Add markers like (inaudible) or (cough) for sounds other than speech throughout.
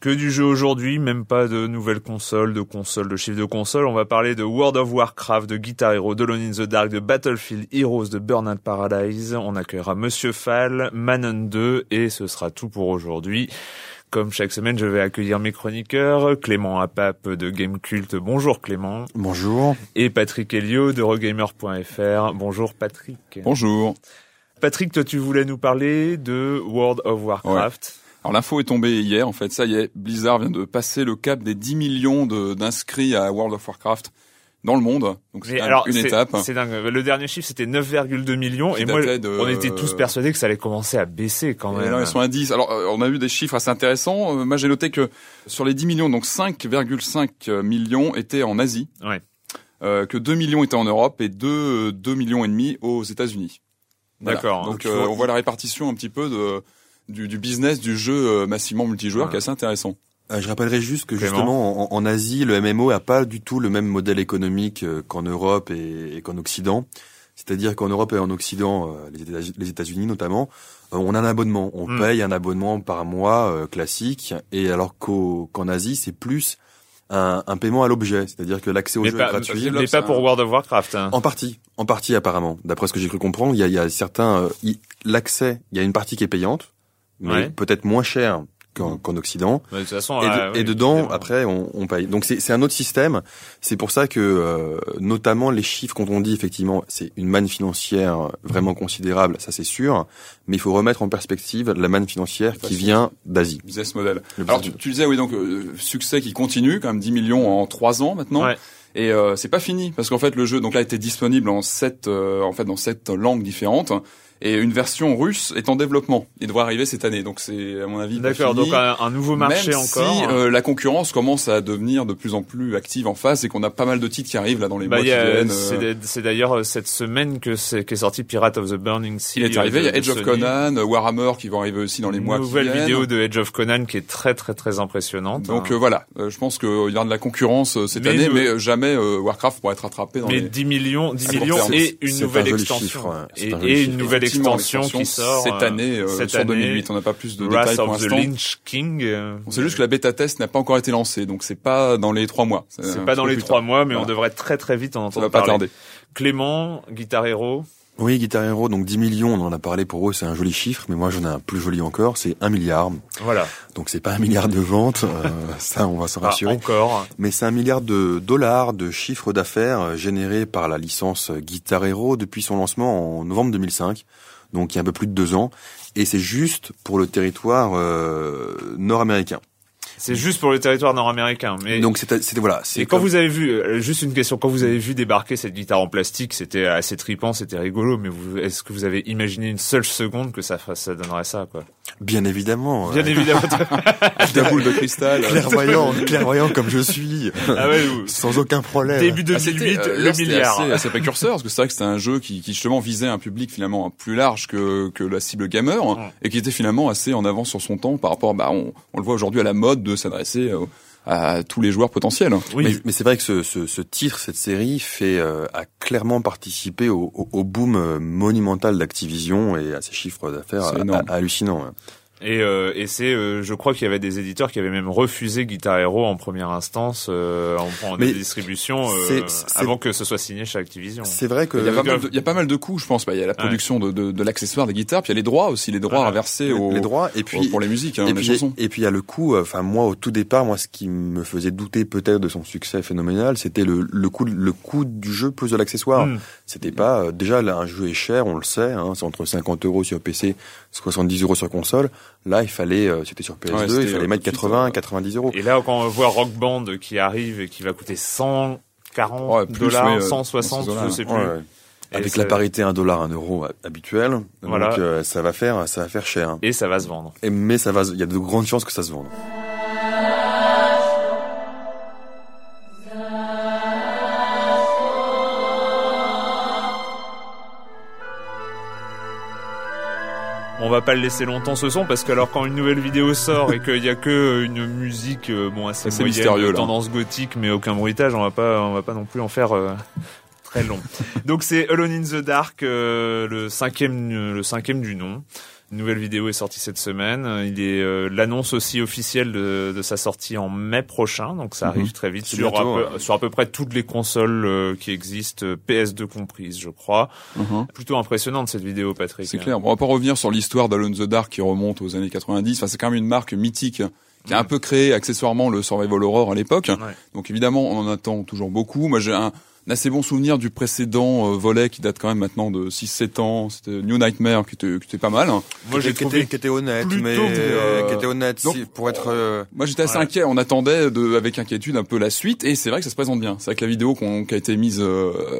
Que du jeu aujourd'hui, même pas de nouvelles consoles, de consoles, de chiffres de consoles. On va parler de World of Warcraft, de Guitar Hero, de Lone in the Dark, de Battlefield Heroes, de Burnout Paradise. On accueillera Monsieur Fall, Manon 2 et ce sera tout pour aujourd'hui. Comme chaque semaine, je vais accueillir mes chroniqueurs, Clément Apap de Gamecult. Bonjour Clément. Bonjour. Et Patrick Helio de Regamer.fr. Bonjour Patrick. Bonjour. Patrick, toi tu voulais nous parler de World of Warcraft. Alors l'info est tombée hier, en fait, ça y est, Blizzard vient de passer le cap des 10 millions d'inscrits à World of Warcraft dans le monde. Donc c'est une étape. C'est dingue. Le dernier chiffre c'était 9,2 millions et moi on était tous persuadés que ça allait commencer à baisser quand même. Et là ils sont à 10. Alors euh, on a vu des chiffres assez intéressants. Euh, moi j'ai noté que sur les 10 millions, donc 5,5 millions étaient en Asie. Ouais. Euh, que 2 millions étaient en Europe et 2 2 millions et demi aux États-Unis. D'accord. Donc, donc euh, on voit la répartition un petit peu de du, du business du jeu euh, massivement multijoueur qui est assez intéressant. Euh, je rappellerai juste que justement en, en, Asie, le MMO a pas du tout le même modèle économique euh, qu'en Europe et, et qu'en Occident. C'est-à-dire qu'en Europe et en Occident, les États-Unis notamment, on a un abonnement, on hmm. paye un abonnement par mois classique, et alors qu'en Asie, c'est plus un, un, paiement à l'objet, c'est-à-dire que l'accès au jeu pas, est gratuit. Mais pas pour World of Warcraft. Hein. En partie, en partie apparemment. D'après ce que j'ai cru comprendre, il y a, y a certains, l'accès, il y a une partie qui est payante, mais Ouais. peut-être moins cher qu'en qu'en Occident. Mais de toute façon, Et, de- euh, et oui, dedans, évidemment. après, on, on paye. Donc c'est c'est un autre système. C'est pour ça que, euh, notamment les chiffres, quand on dit effectivement, c'est une manne financière vraiment considérable, ça c'est sûr. Mais il faut remettre en perspective la manne financière qui vient d'Asie. Business model. Le Alors business tu, tu disais oui donc euh, succès qui continue quand même 10 millions en 3 ans maintenant. Ouais. Et euh, c'est pas fini parce qu'en fait le jeu donc là était disponible en sept euh, en fait dans sept langues différentes et une version russe est en développement. Il devrait arriver cette année donc c'est à mon avis D'accord, donc un, un nouveau marché Même encore. Si euh, la concurrence commence à devenir de plus en plus active en face et qu'on a pas mal de titres qui arrivent là dans les Bah, mois qui viennent. c'est euh, d'ailleurs euh, cette semaine que c'est qu'est sorti Pirate of the Burning Sea. il est arrivé, il y a Edge of Sony. Conan, Warhammer qui vont arriver aussi dans les Une mois qui nouvelle viennent. vidéo de Edge of Conan qui est très très très impressionnante. Donc hein. euh, voilà, Euh, je pense qu'il y aura de la concurrence euh, cette Mais année, nous- mais euh, jamais euh, Warcraft pourra être rattrapé dans mais les... 10 millions, 10 à court millions et une nouvelle extension. C'est et, un et une nouvelle Effectivement, extension qui l'extension sort cette euh, année, euh, cette sur année, 2008. On n'a pas plus de Wrath détails pour l'instant. Lynch King. euh, On sait juste que la bêta test n'a pas encore été lancée, donc c'est pas dans les trois mois. c'est pas dans les trois mois, mais on Voilà. devrait très très vite en Ça entendre va pas parler. tarder. Clément, Guitar Hero. Oui, Guitar Hero, donc 10 millions, on en a parlé pour eux, c'est un joli chiffre, mais moi j'en ai un plus joli encore, c'est 1 milliard. Voilà. Donc c'est pas un milliard de ventes, euh, (laughs) ça on va s'en Ah, rassurer. encore. Mais c'est un milliard de dollars de chiffre d'affaires euh, généré par la licence Guitar Hero depuis son lancement en novembre 2005, donc il y a un peu plus de deux ans, et c'est juste pour le territoire euh, nord-américain. C'est juste pour le territoire nord-américain. Mais donc c'était voilà. Et quand vous avez vu, euh, juste une question, quand vous avez vu débarquer cette guitare en plastique, c'était assez tripant, c'était rigolo. Mais est-ce que vous avez imaginé une seule seconde que ça ça donnerait ça quoi? Bien évidemment. Bien évidemment. (laughs) (laughs) La boule de cristal. Clairvoyant, clairvoyant comme je suis. Ah ouais, sans aucun problème. Début 2008, ah, euh, le milliard. C'est assez, précurseur parce que c'est vrai que c'était un jeu qui, qui justement visait un public finalement plus large que que la cible gamer et qui était finalement assez en avance sur son temps par rapport, bah, on, on le voit aujourd'hui à la mode de s'adresser à tous les joueurs potentiels. Oui. Mais, c'est vrai que ce, ce, ce, titre, cette série, fait euh, a clairement participé au, au, au boom euh, monumental d'Activision et à ses chiffres d'affaires hallucinants. Et, euh, et c'est, euh, je crois qu'il y avait des éditeurs qui avaient même refusé Guitar Hero en première instance euh, en, en distribution euh, avant que ce soit signé chez Activision. C'est vrai que il y, a pas mal de, il y a pas mal de coûts, je pense. Bah, il y a la production de, de, de l'accessoire des guitares, puis il y a les droits aussi, les droits à verser aux les droits et puis pour les musiques, hein, et, les puis, chansons. et puis il y a le coût. Enfin moi au tout départ, moi ce qui me faisait douter peut-être de son succès phénoménal, c'était le, le coût le coût du jeu plus de l'accessoire. Hmm. C'était pas déjà là un jeu est cher, on le sait, hein, c'est entre 50 euros sur PC, 70 euros sur console. Là il fallait euh, c'était sur PS2, il fallait mettre 80, 90 euros. Et là, quand on voit Rock Band qui arrive et qui va coûter 140 dollars, 160, euh, je sais plus. Avec la parité 1 dollar, 1 euro habituelle. Voilà. Donc, euh, ça va faire, ça va faire cher. Et ça va se vendre. Et, mais ça va, il y a de grandes chances que ça se vende. On va pas le laisser longtemps ce son parce que alors quand une nouvelle vidéo sort et qu'il y a que une musique euh, bon assez moyenne, mystérieux, tendance gothique mais aucun bruitage, on va pas on va pas non plus en faire euh, très long. (laughs) Donc c'est Alone in the Dark, euh, le cinquième le cinquième du nom. Une nouvelle vidéo est sortie cette semaine. Il est euh, l'annonce aussi officielle de, de, sa sortie en mai prochain, donc ça arrive mhm. très vite sur, à peu, sur à peu près toutes les consoles euh, qui existent, PS2 comprises, je crois. Mhm. Plutôt impressionnante cette vidéo, Patrick. C'est clair. Bon, on va pas revenir sur l'histoire d'Alone the Dark qui remonte aux années 90. Enfin, c'est quand même une marque mythique qui a un peu créé accessoirement le survival horror à l'époque. Donc évidemment, on en attend toujours beaucoup. Moi, j'ai un assez bon souvenir du précédent euh, volet qui date quand même maintenant de 6-7 ans. C'était New Nightmare qui était, qui était pas mal. Moi j'ai trouvé qui était honnête, mais euh, qui était honnête donc, pour être. Euh, moi j'étais assez inquiet. On attendait de, avec inquiétude un peu la suite et c'est vrai que ça se présente bien. C'est vrai que la vidéo qui a été mise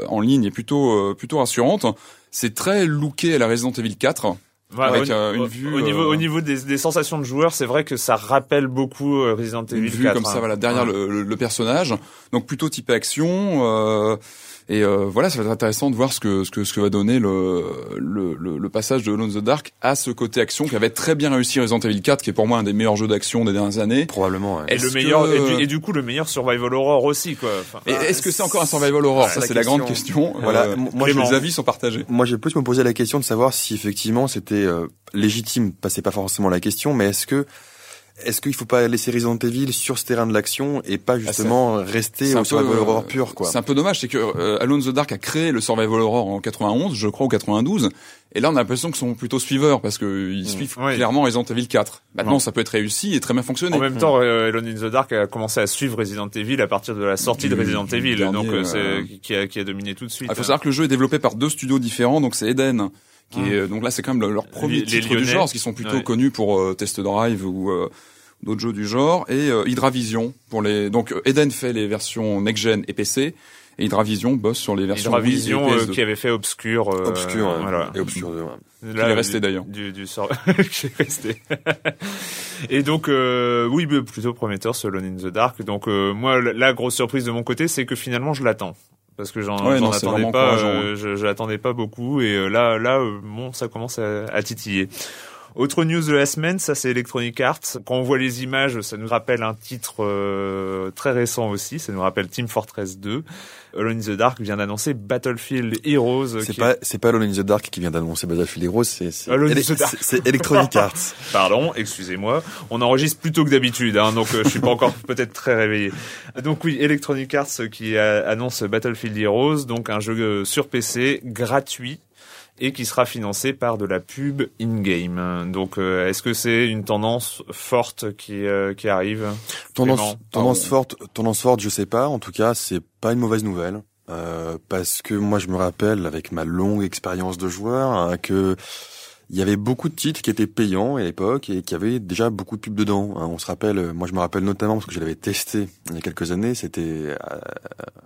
en ligne est plutôt plutôt rassurante. C'est très looké à la Resident Evil 4 avec au, une vue au niveau au niveau des, des sensations de joueur, c'est vrai que ça rappelle beaucoup Resident Evil une vue comme ça, voilà, derrière le, le, personnage. Donc plutôt type action. Et euh, voilà, ça va être intéressant de voir ce que ce que ce que va donner le le, le, passage de Alone in the Dark à ce côté action qui avait très bien réussi Resident Evil 4, qui est pour moi un des meilleurs jeux d'action des dernières années. Probablement. Ouais. Et le meilleur et, du, coup le meilleur survival horror aussi quoi. Enfin, et est-ce que c'est encore un survival horror? Ça c'est la grande question. (laughs) Voilà, euh, moi les avis sont partagés. Moi j'ai plus me poser la question de savoir si effectivement c'était euh, légitime, c'est pas forcément la question, mais est-ce que est-ce qu'il faut pas laisser Resident Evil sur ce terrain de l'action et pas ah, justement rester au survival horror pur quoi? C'est un peu dommage, c'est que euh, Alone the Dark a créé le survival horror en 91, je crois, ou 92, et là on a l'impression qu'ils sont plutôt suiveurs parce qu'ils mm. suivent clairement Resident Evil 4. Maintenant ça peut être réussi et très bien fonctionner. En même temps, euh, Alone in the Dark a commencé à suivre Resident Evil à partir de la sortie de Resident Evil, donc euh, c'est qui, a, qui a dominé tout de suite. Il faut savoir que le jeu est développé par deux studios différents, donc c'est Eden. Qui est, donc là c'est quand même leur premier titre du genre, parce qu'ils sont plutôt connus pour Test Drive ou d'autres jeux du genre, et euh, Hydravision pour les. Donc euh, Eden fait les versions next gen et PC. Et Hydravision bosse sur les versions Hydravision Wii et euh, qui avait fait Obscure. Obscure, voilà. et Obscure 2. Ouais. Là, est resté d'ailleurs. Du, du sort (laughs) qui resté. (laughs) et donc oui, plutôt prometteur ce Lone in the Dark. Donc moi, la grosse surprise de mon côté, c'est que finalement je l'attends parce que j'en attendais pas, je, l'attendais pas beaucoup et là, là, bon, ça commence à, à titiller. Autre news de la semaine, ça c'est Electronic Arts. Quand on voit les images, ça nous rappelle un titre euh, très récent aussi. Ça nous rappelle Team Fortress 2. Alone in the Dark vient d'annoncer Battlefield Heroes. C'est pas, c'est pas Alone in the Dark qui vient d'annoncer Battlefield Heroes, c'est, c'est, Electronic (laughs) Arts. Pardon, excusez-moi. On enregistre plus tôt que d'habitude, hein, donc euh, je suis pas encore (laughs) peut-être très réveillé. Donc oui, Electronic Arts qui annonce Battlefield Heroes, donc un jeu euh, sur PC gratuit et qui sera financé par de la pub in-game. Donc, euh, est-ce que c'est une tendance forte qui euh, qui arrive Tendance tendance forte, tendance forte, je sais pas. En tout cas, c'est pas une mauvaise nouvelle euh, parce que moi, je me rappelle avec ma longue expérience de joueur hein, que il y avait beaucoup de titres qui étaient payants à l'époque et qui avaient déjà beaucoup de pubs dedans. Hein. On se rappelle, moi je me rappelle notamment parce que je l'avais testé il y a quelques années. C'était euh,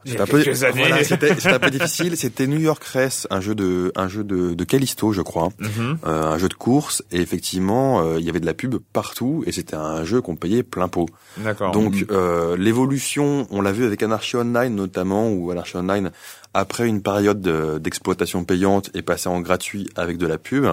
c'était un, peu, voilà, un peu difficile. C'était New York Race, un jeu de un jeu de, de Callisto, je crois, mm-hmm. euh, un jeu de course. Et effectivement, euh, il y avait de la pub partout et c'était un jeu qu'on payait plein pot. D'accord. Donc mm-hmm. euh, l'évolution, on l'a vu avec Anarchy Online notamment, où Anarchy Online après une période d'exploitation payante est passé en gratuit avec de la pub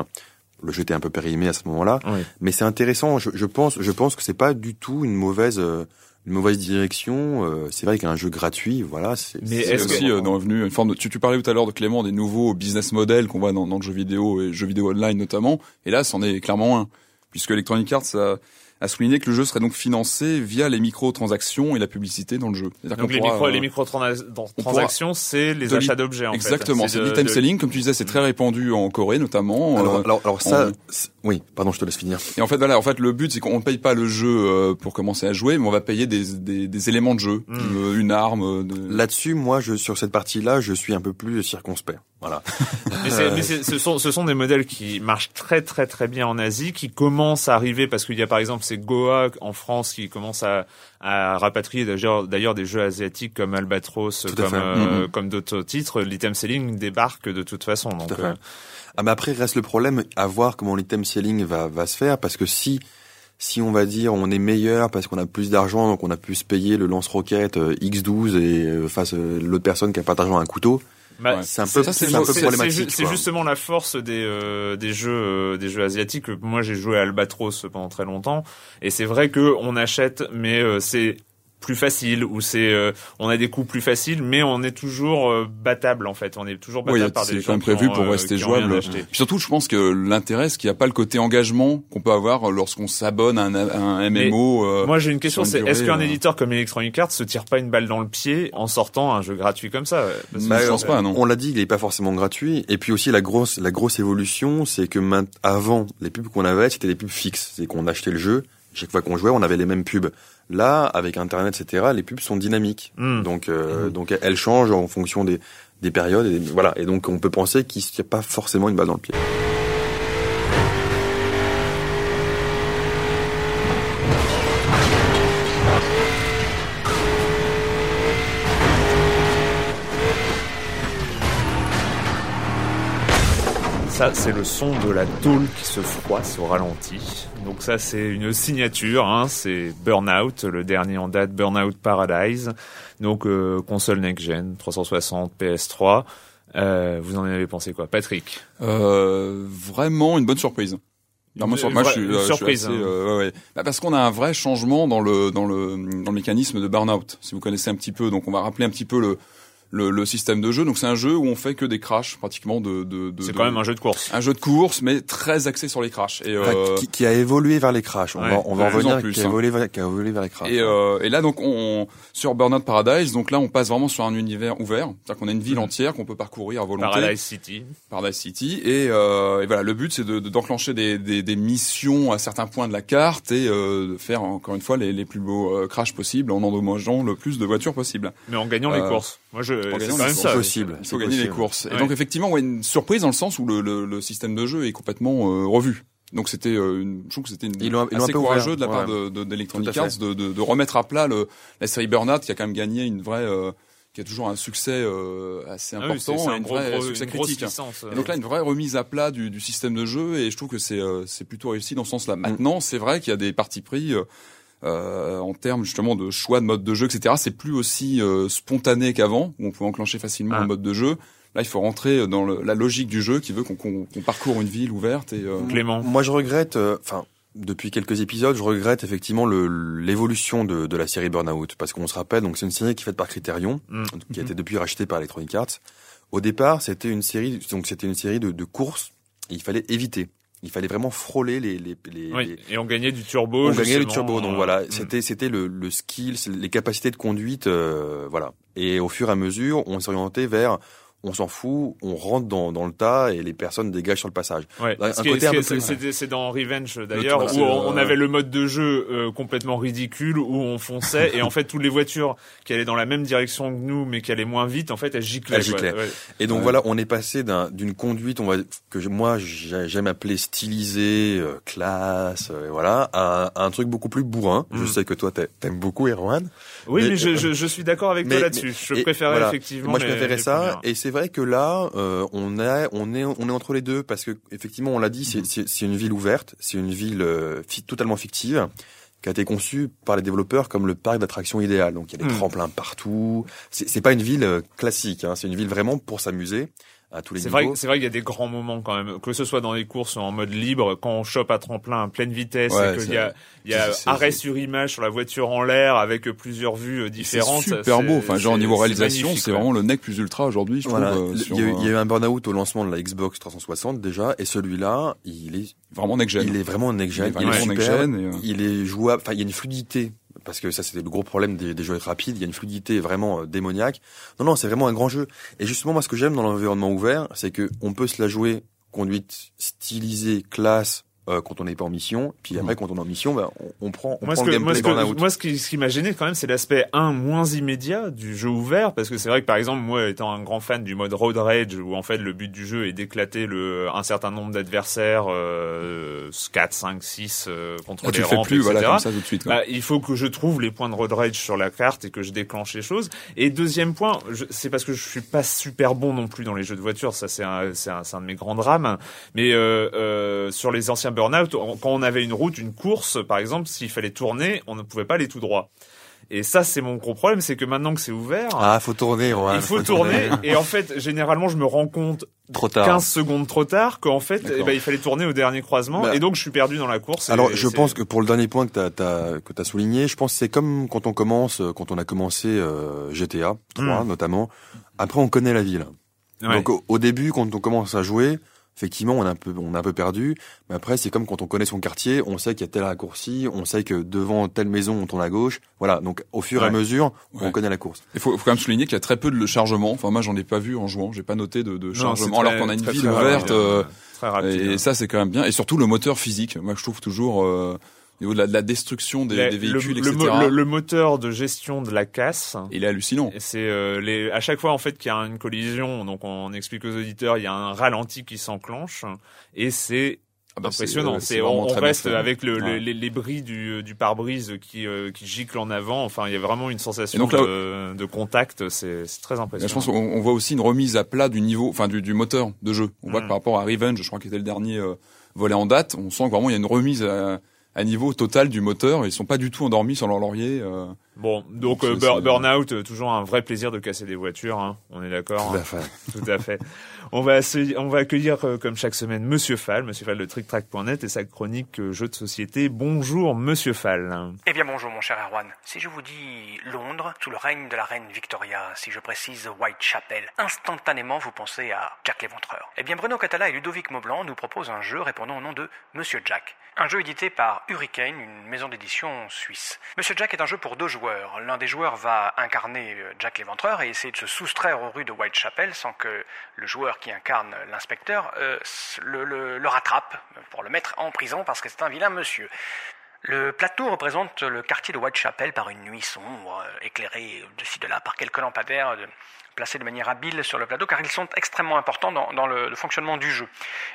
le jeu était un peu périmé à ce moment-là. Mais c'est intéressant. Je, je, pense, je pense que c'est pas du tout une mauvaise, euh, une mauvaise direction. Euh, c'est vrai qu'un jeu gratuit, voilà. C'est, Mais est-ce aussi que... euh, venu une forme de. Tu, tu parlais tout à l'heure de Clément des nouveaux business models qu'on voit dans, dans le jeu vidéo et jeux vidéo online notamment. Et là, c'en est clairement un, puisque Electronic Arts ça a souligné que le jeu serait donc financé via les microtransactions et la publicité dans le jeu. Donc les, micro, euh, les microtransactions, c'est les achats d'objets en Exactement, c'est de l'item selling, comme tu disais, c'est très répandu en Corée notamment. Alors, euh, alors, alors ça, oui, pardon, je te laisse finir. Et en fait, voilà, en fait, le but c'est qu'on ne paye pas le jeu euh, pour commencer à jouer, mais on va payer des, des, des éléments de jeu, hmm. une arme. De... Là-dessus, moi, je sur cette partie-là, je suis un peu plus circonspect. Voilà. mais, mais ce, sont, ce sont des modèles qui marchent très très très bien en Asie, qui commencent à arriver parce qu'il y a par exemple c'est Goa en France qui commence à, à rapatrier d'ailleurs des jeux asiatiques comme Albatros, comme, euh, mm-hmm. comme d'autres titres. L'item selling débarque de toute façon. Donc, euh... ah, mais après reste le problème à voir comment l'item selling va, va se faire parce que si si on va dire on est meilleur parce qu'on a plus d'argent donc on a pu se payer le lance-roquette euh, X12 et face l'autre personne qui a pas d'argent un couteau bah, c'est un peu, c'est un peu problématique. C'est justement la force des euh, des jeux euh, des jeux asiatiques. Moi, j'ai joué à Albatros pendant très longtemps, et c'est vrai que on achète, mais euh, c'est plus facile ou c'est euh, on a des coups plus faciles mais on est toujours euh, battable en fait. On est toujours battable oui, par des gens prévu pour euh, rester jouable. Puis surtout je pense que l'intérêt c'est qu'il n'y a pas le côté engagement qu'on peut avoir lorsqu'on s'abonne à un, un MMO moi j'ai une question c'est est-ce qu'un éditeur comme Electronic Arts se tire pas une balle dans le pied en sortant un jeu gratuit comme ça? Bah, je pense pas non. On l'a dit il est pas forcément gratuit. Et puis aussi la grosse la grosse évolution c'est que avant les pubs qu'on avait c'était des pubs fixes. C'est qu'on achetait le jeu. Chaque fois qu'on jouait on avait les mêmes pubs Là, avec Internet, etc., les pubs sont dynamiques. Hmm. Donc, euh, hmm. donc elles changent en fonction des, des périodes. Et, voilà. Et donc, on peut penser qu'il n'y a pas forcément une balle dans le pied. Ça, c'est le son de la tôle qui se froisse au ralenti. Donc ça, c'est une signature. Hein, c'est Burnout, le dernier en date, Burnout Paradise. Donc euh, console next-gen, 360, PS3. Euh, vous en avez pensé quoi, Patrick? Euh, Vraiment une bonne surprise. Non, moi, moi, je suis, une surprise. Assez, hein. euh, ouais, bah, parce qu'on a un vrai changement dans le dans le dans le mécanisme de burnout. Si vous connaissez un petit peu, donc on va rappeler un petit peu le le, le, système de jeu. Donc c'est un jeu où on fait que des crashs pratiquement de. de, de c'est quand même un jeu de course. Un jeu de course, mais très axé sur les crashs. Et euh... qui, qui, a évolué vers les crashs. On va, on va revenir. Plus, qui, a hein. évolué vers, qui a évolué vers les crashs. Et, euh, et là donc on sur Burnout Paradise, donc là on passe vraiment sur un univers ouvert. C'est-à-dire qu'on a une ville mhm. entière qu'on peut parcourir à volonté. Paradise City. Paradise City. Et, euh, et voilà, le but c'est de, d'enclencher des, des, des, missions à certains points de la carte et euh, de faire encore une fois les, les plus beaux euh, crashs possibles en endommageant le plus de voitures possible. Mais en gagnant les euh, courses. Moi je. C'est quand même ça possible. Il faut gagner les courses. Et donc effectivement, ouais, une surprise dans le sens où le, le, le système de jeu est complètement euh, revu. Donc c'était, euh, une, je trouve que c'était une ils assez courageux de la part de, de, d'Electronic Arts de, de, de, remettre à plat le, la série Burnout qui a quand même gagné une vraie, euh, qui a toujours un succès euh, assez ah important, oui, un, un vrai gros, succès critique. et donc là, une vraie remise à plat du, du système de jeu et je trouve que c'est c'est plutôt réussi dans ce sens-là. Maintenant, c'est vrai qu'il y a des partis pris. Euh, en termes justement de choix de mode de jeu, etc. C'est plus aussi euh, spontané qu'avant, où on peut enclencher facilement ah. un mode de jeu. Là, il faut rentrer dans le, la logique du jeu qui veut qu'on qu parcourt une ville ouverte. Et, euh... Clément. Moi, je regrette. Euh, enfin. depuis quelques épisodes, je regrette effectivement l'évolution de, de, la série Burnout parce qu'on se rappelle donc c'est une série qui est faite par Criterion, mm. qui a été depuis rachetée par Electronic Arts. Au départ, c'était une série donc c'était une série de, de courses. Et il fallait éviter il fallait vraiment frôler les les, les, oui, et on gagnait du turbo on gagnait du turbo donc voilà. euh, c'était c'était le le skill les capacités de conduite euh, voilà. Et au fur et à mesure on s'orientait vers on s'en fout, on rentre dans, dans le tas et les personnes dégagent sur le passage. Ouais. C'est dans Revenge d'ailleurs où on, avait le mode de jeu euh, complètement ridicule où on fonçait et en fait toutes les voitures qui allaient dans la même direction que nous mais qui allaient moins vite en fait elles giclaient. Elles giclaient. Et donc voilà, on est passé d'une conduite on va que moi j'aime appeler stylisée, euh, classe, euh, voilà, à, un truc beaucoup plus bourrin. Je mm. sais que toi t'aimes beaucoup Erwan. Oui, mais, je, je, je, suis d'accord avec toi là-dessus. Je préférais effectivement. Moi, je préférais ça, et c'est vrai que là, euh, on est, on est, on est entre les deux parce que effectivement, on l'a dit, c'est mm. une ville ouverte, c'est une ville euh, totalement fictive qui a été conçue par les développeurs comme le parc d'attractions idéal. Donc il y a des mm. tremplins partout. C'est pas une ville euh, classique, hein, c'est une ville vraiment pour s'amuser tous les C'est vrai, c'est vrai qu'il y a des grands moments quand même, que ce soit dans les courses en mode libre, quand on chope à tremplin à pleine vitesse, et qu'il y a, il y a arrêt sur image sur la voiture en l'air avec plusieurs vues euh, différentes. C'est super beau. Enfin, genre au niveau réalisation, c'est vraiment le nec plus ultra aujourd'hui. Voilà. Euh, il, y a eu, il y a eu un burn-out au lancement de la Xbox 360 déjà, et celui-là, il est vraiment next-gen. Il est vraiment next-gen. Il, est, super, euh, il est jouable. Enfin, il y a une fluidité parce que ça c'était le gros problème des, des, jeux rapides, il y a une fluidité vraiment euh, démoniaque. Non non, c'est vraiment un grand jeu. Et justement moi ce que j'aime dans l'environnement ouvert, c'est que on peut se la jouer conduite stylisée, classe, euh, quand on n'est pas en mission. Puis après, quand on est en mission, ben, on, on, prend, on moi, prend le moi, ce que, moi, ce qui, ce qui m'a gêné quand même, c'est l'aspect un moins immédiat du jeu ouvert, parce que c'est vrai que par exemple, moi, étant un grand fan du mode road rage, où en fait le but du jeu est d'éclater le un certain nombre d'adversaires, euh, 4, 5, 6 euh, contre ah, les rampes, plus, etc. Voilà, comme ça tout de suite. Bah, il faut que je trouve les points de road rage sur la carte et que je déclenche les choses. Et deuxième point, c'est parce que je suis pas super bon non plus dans les jeux de voiture, ça c'est un, c'est un, un, de mes grands drames. Mais euh, euh sur les anciens Burnout, quand on avait une route, une course, par exemple, s'il fallait tourner, on ne pouvait pas aller tout droit. Et ça, c'est mon gros problème, c'est que maintenant que c'est ouvert, ah, faut tourner, ouais, il faut, tourner. et en fait, généralement, je me rends compte trop tard. 15 secondes trop tard qu'en fait, eh ben, il fallait tourner au dernier croisement, bah, et donc je suis perdu dans la course. Alors, je pense que pour le dernier point que tu as, souligné, je pense que c'est comme quand on commence, quand on a commencé euh, GTA 3 hmm. notamment. Après, on connaît la ville. Donc au, début, quand on commence à jouer, effectivement, on a un peu, on a un peu perdu. Mais après, c'est comme quand on connaît son quartier, on sait qu'il y a tel raccourci, on sait que devant telle maison, on tourne à gauche. Voilà. Donc, au fur et à mesure, on connaît la course. Il faut, faut, quand même souligner qu'il y a très peu de chargement. Enfin, moi, j'en ai pas vu en jouant. J'ai pas noté de, de chargement. alors qu'on a une ville ouverte. Euh, et ça, c'est quand même bien. Et surtout, le moteur physique. Moi, je trouve toujours, euh, niveau de la, de la destruction des, des véhicules, le, etc. Le, le, moteur de gestion de la casse. Il est hallucinant. C'est euh, les à chaque fois en fait qu'il y a une collision, donc on explique aux auditeurs, il y a un ralenti qui s'enclenche et c'est ah bah impressionnant. C'est on, reste avec le, les, les, bris du, du pare-brise qui euh, qui gicle en avant. Enfin, il y a vraiment une sensation de, de, contact. C'est très impressionnant. Je pense qu'on on voit aussi une remise à plat du niveau, enfin du, du moteur de jeu. On voit que mm. par rapport à Revenge, je crois qu'il était le dernier euh, volet en date, on sent que vraiment il y a une remise à, à niveau total du moteur. Ils sont pas du tout endormis sur leur laurier. Euh. Bon, donc, euh, Burnout, toujours un vrai plaisir de casser des voitures. Hein. On est d'accord. Tout à fait. Tout à fait. (laughs) On va, accueillir comme chaque semaine Monsieur Fall, Monsieur Fall de TrickTrack.net et sa chronique jeux de société. Bonjour Monsieur Fall. Eh bien bonjour mon cher Erwan. Si je vous dis Londres, sous le règne de la reine Victoria, si je précise Whitechapel, instantanément vous pensez à Jack l'Éventreur. Eh bien Bruno Catala et Ludovic Maublanc nous proposent un jeu répondant au nom de Monsieur Jack. Un jeu édité par Hurricane, une maison d'édition suisse. Monsieur Jack est un jeu pour deux joueurs. L'un des joueurs va incarner euh, Jack l'éventreur et essayer de se soustraire aux rues de Whitechapel sans que le joueur qui incarne l'inspecteur euh, le, rattrape pour le mettre en prison parce que c'est un vilain monsieur. Le plateau représente le quartier de Whitechapel par une nuit sombre, euh, éclairée de ci de là par quelques lampadaires placés de manière habile sur le plateau, car ils sont extrêmement importants dans, le, fonctionnement du jeu.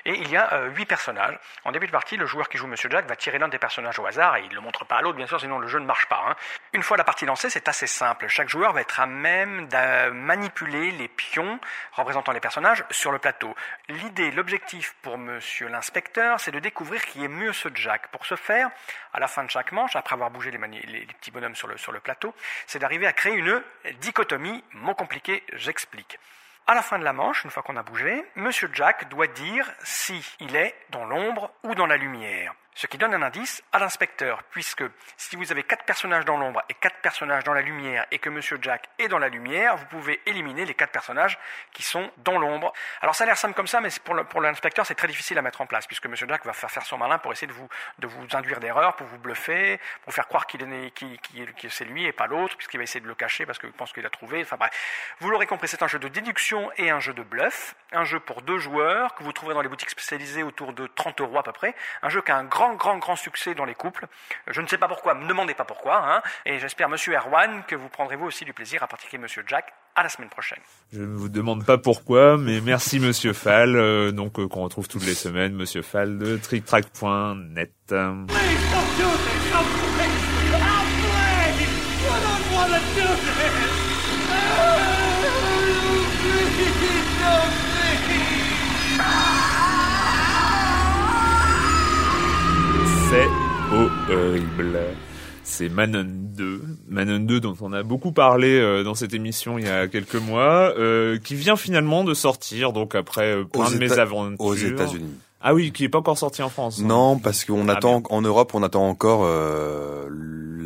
Et il y a euh, huit personnages. En début de partie, le joueur qui joue Monsieur Jack va tirer l'un des personnages au hasard, et il ne le montre pas à l'autre, bien sûr, sinon le jeu ne marche pas. Hein. Une fois la partie lancée, c'est assez simple. Chaque joueur va être à même de manipuler les pions représentant les personnages sur le plateau. L'idée, l'objectif pour Monsieur l'inspecteur, c'est de découvrir qui est mieux ce Jack. Pour ce faire, à la fin de chaque manche, après avoir bougé les, petits bonhommes sur le, sur le plateau, c'est d'arriver à créer une dichotomie, mot compliqué, j'explique. À la fin de la manche, une fois qu'on a bougé, Monsieur Jack doit dire si il est dans l'ombre ou dans la lumière. Ce qui donne un indice à l'inspecteur, puisque si vous avez quatre personnages dans l'ombre et quatre personnages dans la lumière, et que Monsieur Jack est dans la lumière, vous pouvez éliminer les quatre personnages qui sont dans l'ombre. Alors ça a l'air simple comme ça, mais pour l'inspecteur, c'est très difficile à mettre en place, puisque Monsieur Jack va faire son malin pour essayer de vous, de vous induire d'erreur, pour vous bluffer, pour faire croire qu'il est, que c'est lui et pas l'autre, puisqu'il va essayer de le cacher parce qu'il pense qu'il a trouvé. Enfin bref, vous l'aurez compris, c'est un jeu de déduction et un jeu de bluff, un jeu pour deux joueurs que vous trouverez dans les boutiques spécialisées autour de 30 euros à peu près, un jeu qui a un grand grand, grand, succès dans les couples. Je ne sais pas pourquoi, me demandez pas pourquoi. Hein. et j'espère, monsieur Erwan, que vous prendrez vous aussi du plaisir à pratiquer monsieur Jack. À la semaine prochaine. Je ne vous demande pas pourquoi, mais merci monsieur Fall, euh, donc euh, qu'on retrouve toutes les semaines, monsieur Fall de tricktrack.net. c'est horrible. C'est Manon 2, Manon 2 dont on a beaucoup parlé euh, dans cette émission il y a quelques mois, euh, qui vient finalement de sortir donc après euh, plein de mésaventures aux États-Unis. Ah oui, qui est pas encore sorti en France. Hein. Non, parce qu'on ah, attend en Europe, on attend encore euh,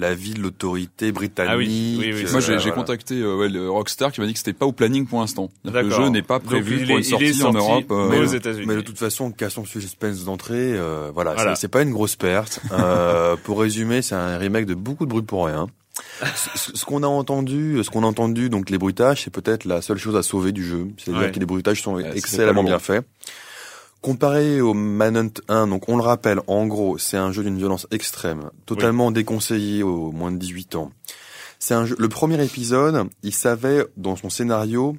l'avis de l'autorité britannique. Ah oui, oui, oui Moi, j'ai contacté euh, ouais, le Rockstar qui m'a dit que c'était pas au planning pour l'instant. Le jeu n'est pas prévu pour une sortie en Europe. Euh, mais aux États-Unis. Mais de toute façon, cassons ce suspense d'entrée. Euh, voilà, voilà. c'est pas une grosse perte. (laughs) euh, pour résumer, c'est un remake de beaucoup de bruit pour rien. ce, qu'on a entendu, ce qu'on a entendu, donc les bruitages, c'est peut-être la seule chose à sauver du jeu. C'est-à-dire que les bruitages sont excellemment bien faits. Comparé au Manhunt 1, donc on le rappelle, en gros, c'est un jeu d'une violence extrême, totalement déconseillé aux moins de 18 ans. C'est un jeu, le premier épisode, il savait, dans son scénario,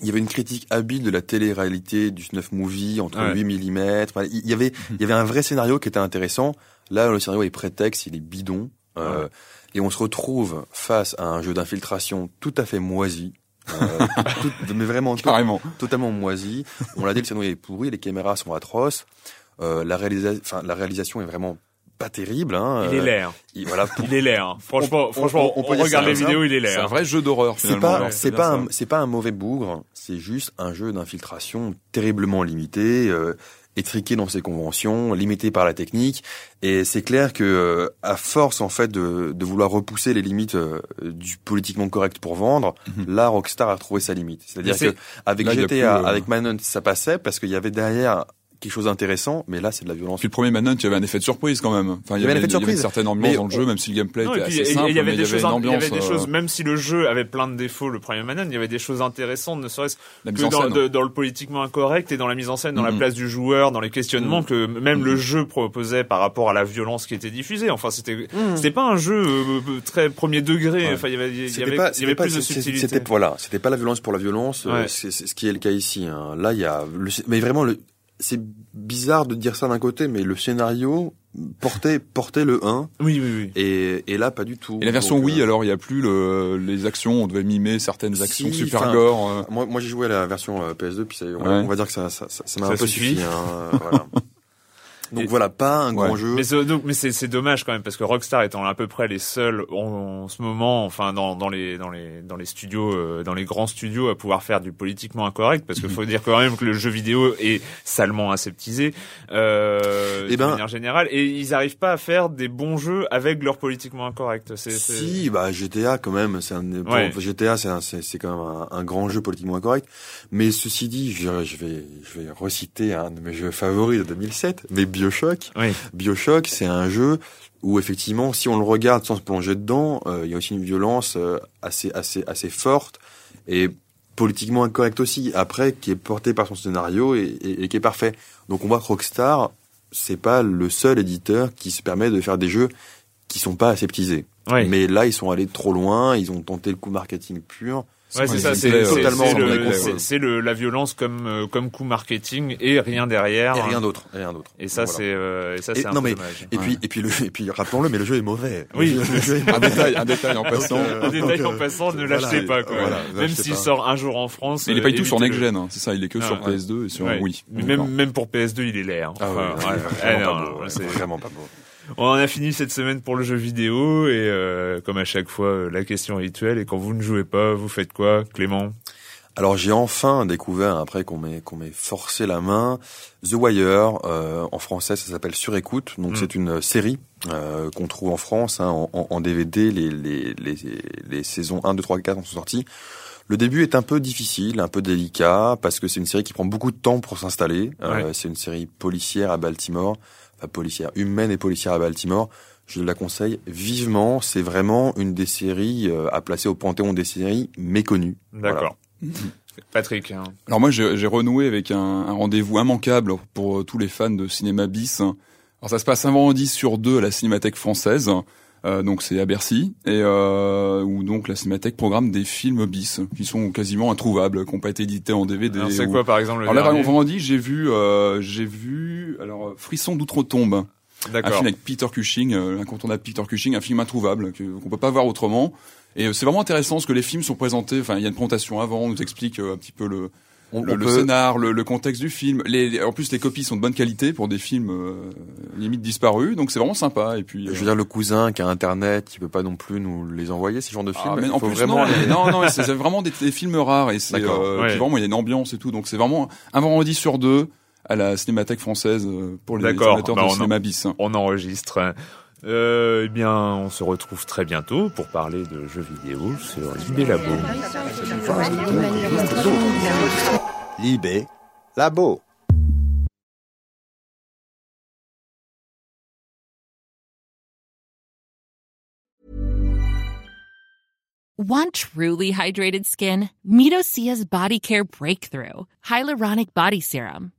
il y avait une critique habile de la télé-réalité du snuff movie entre 8 mm. il y avait, il y avait un vrai scénario qui était intéressant. Là, le scénario est prétexte, il est bidon. Euh, et on se retrouve face à un jeu d'infiltration tout à fait moisi, euh, mais vraiment (laughs) Carrément. totalement moisi. On l'a dit, le scénario est pourri, les caméras sont atroces. Euh, la, la réalisation est vraiment pas terrible. Hein. Il est l'air. Il, voilà, (laughs) il est l'air. Franchement, on, franchement, on, on, regarde les vidéos, il est l'air. C'est un vrai jeu d'horreur. C'est pas, c'est pas, c'est pas un mauvais bougre. C'est juste un jeu d'infiltration terriblement limité. Euh, étriqué dans ses conventions, limité par la technique. Et c'est clair que euh, à force en fait de, de vouloir repousser les limites euh, du politiquement correct pour vendre, mhm. là Rockstar a trouvé sa limite. C'est-à-dire que avec GTA, euh, avec Manhunt, ça passait parce qu'il y avait derrière quelque chose d'intéressant, mais là c'est de la violence. Puis le premier Manhunt, il y avait un effet de surprise quand même. Enfin, il y, avait, avait, une certaine ambiance dans le jeu, même si le gameplay était assez simple. Il y avait des choses, il y avait des choses, même si le jeu avait plein de défauts, le premier Manhunt, il y avait des choses intéressantes, ne serait-ce que dans, dans, le politiquement incorrect et dans la mise en scène, dans la mm-hmm. place du joueur, dans les questionnements mm-hmm. que même le mm-hmm. jeu proposait par rapport à la violence qui était diffusée. Enfin, c'était c'était pas un jeu euh, très premier degré. Enfin, il y avait il y avait, il y avait plus de subtilité. C'était voilà, c'était pas la violence pour la violence. Euh, c'est ce qui est le cas ici. Hein. Là, il y a mais vraiment le c'est bizarre de dire ça d'un côté, mais le scénario portait portait le 1. Oui, oui, oui. Et, et là, pas du tout. Et la version oui, euh, alors il y a plus le, les actions, on devait mimer certaines actions super gore. Euh. Moi, moi j'ai joué à la version euh, PS2, puis on, va dire que ça ça, ça, m'a un peu suffi. Hein, voilà. (laughs) Donc voilà, pas un grand jeu. Mais c'est, c'est, dommage quand même parce que Rockstar étant à peu près les seuls en, ce moment, enfin dans, dans les dans les dans les studios, euh, dans les grands studios à pouvoir faire du politiquement incorrect, parce qu'il (laughs) faut dire quand même que le jeu vidéo est salement aseptisé euh, et eh de ben, manière générale, et ils arrivent pas à faire des bons jeux avec leur politiquement incorrect. C'est, si, bah GTA quand même, c'est un GTA, c'est, c'est, c'est quand même un, grand jeu politiquement incorrect. Mais ceci dit, je, je vais je vais reciter un de mes jeux favoris de 2007, mais Bioshock. Bioshock, c'est un jeu où effectivement, si on le regarde sans se plonger dedans, euh, il y a aussi une violence euh, assez assez assez forte et politiquement incorrecte aussi. Après, qui est portée par son scénario et, et, qui est parfait. Donc on voit que Rockstar, c'est pas le seul éditeur qui se permet de faire des jeux qui sont pas aseptisés. Mais là, ils sont allés trop loin, ils ont tenté le coup marketing pur. Ouais, c'est ça, c'est totalement c'est le, la violence comme euh, comme coup marketing et rien derrière. Et rien d'autre, rien d'autre. Et ça c'est euh, et ça c'est un non, mais, dommage. Et puis et puis le et puis rappelons-le mais le jeu est mauvais. Oui, le jeu, un détail un détail en passant. un détail en passant, ne l'achetez pas quoi. même s'il sort un jour en France. Mais il est pas du tout sur next gen, hein, c'est ça, il est que sur PS2 et sur Wii. Même même pour PS2, il est laid. C'est vraiment pas beau. On en a fini cette semaine pour le jeu vidéo et euh, comme à chaque fois, euh, la question rituelle est quand vous ne jouez pas, vous faites quoi, Clément? Alors j'ai enfin découvert, après qu'on m'ait qu'on m'ait forcé la main, The Wire, euh, en français ça s'appelle Sur écoute, donc mm. c'est une série euh, qu'on trouve en France hein, en, en, DVD, les, les, les, les, saisons 1, 2, 3, 4 sont sorties. Le début est un peu difficile, un peu délicat, parce que c'est une série qui prend beaucoup de temps pour s'installer. Euh, c'est une série policière à Baltimore, policière, humaine et policière à Baltimore. Je la conseille vivement. C'est vraiment une des séries euh, à placer au panthéon des séries méconnues. D'accord. (laughs) Patrick. Hein. Alors moi, j'ai renoué avec un, un rendez-vous immanquable pour tous les fans de cinéma bis. Alors ça se passe un vendredi sur deux à la Cinémathèque française. Euh, donc c'est à Bercy et euh, où donc la Cinémathèque programme des films bis qui sont quasiment introuvables, qui n'ont pas été édités en DVD. Alors c'est quoi par exemple le Alors là, vendredi, j'ai vu, euh, j'ai vu alors Frisson d'outre-tombe. Un film avec Peter Cushing, euh, l'incontournable Peter Cushing, un film introuvable qu'on peut pas voir autrement. Et euh, c'est vraiment intéressant parce que les films sont présentés. Enfin, il y a une présentation avant, on nous explique euh, un petit peu le le, scénar, le, contexte du film. Les, en plus, les copies sont de bonne qualité pour des films euh, limite disparus, donc c'est vraiment sympa. Et puis, je veux dire, le cousin qui a Internet, il peut pas non plus nous les envoyer ces genres de ah, films. mais en plus, vraiment non, non, c'est vraiment des, films rares et c'est vraiment il y a une ambiance et tout, donc c'est vraiment un vendredi sur deux à la Cinémathèque française pour les amateurs bah, de cinéma bis. On enregistre. Euh, eh bien, on se retrouve très bientôt pour parler de jeux vidéo sur Libé Labo. Libé Labo. Want truly hydrated skin? Meet Body Care Breakthrough Hyaluronic Body Serum.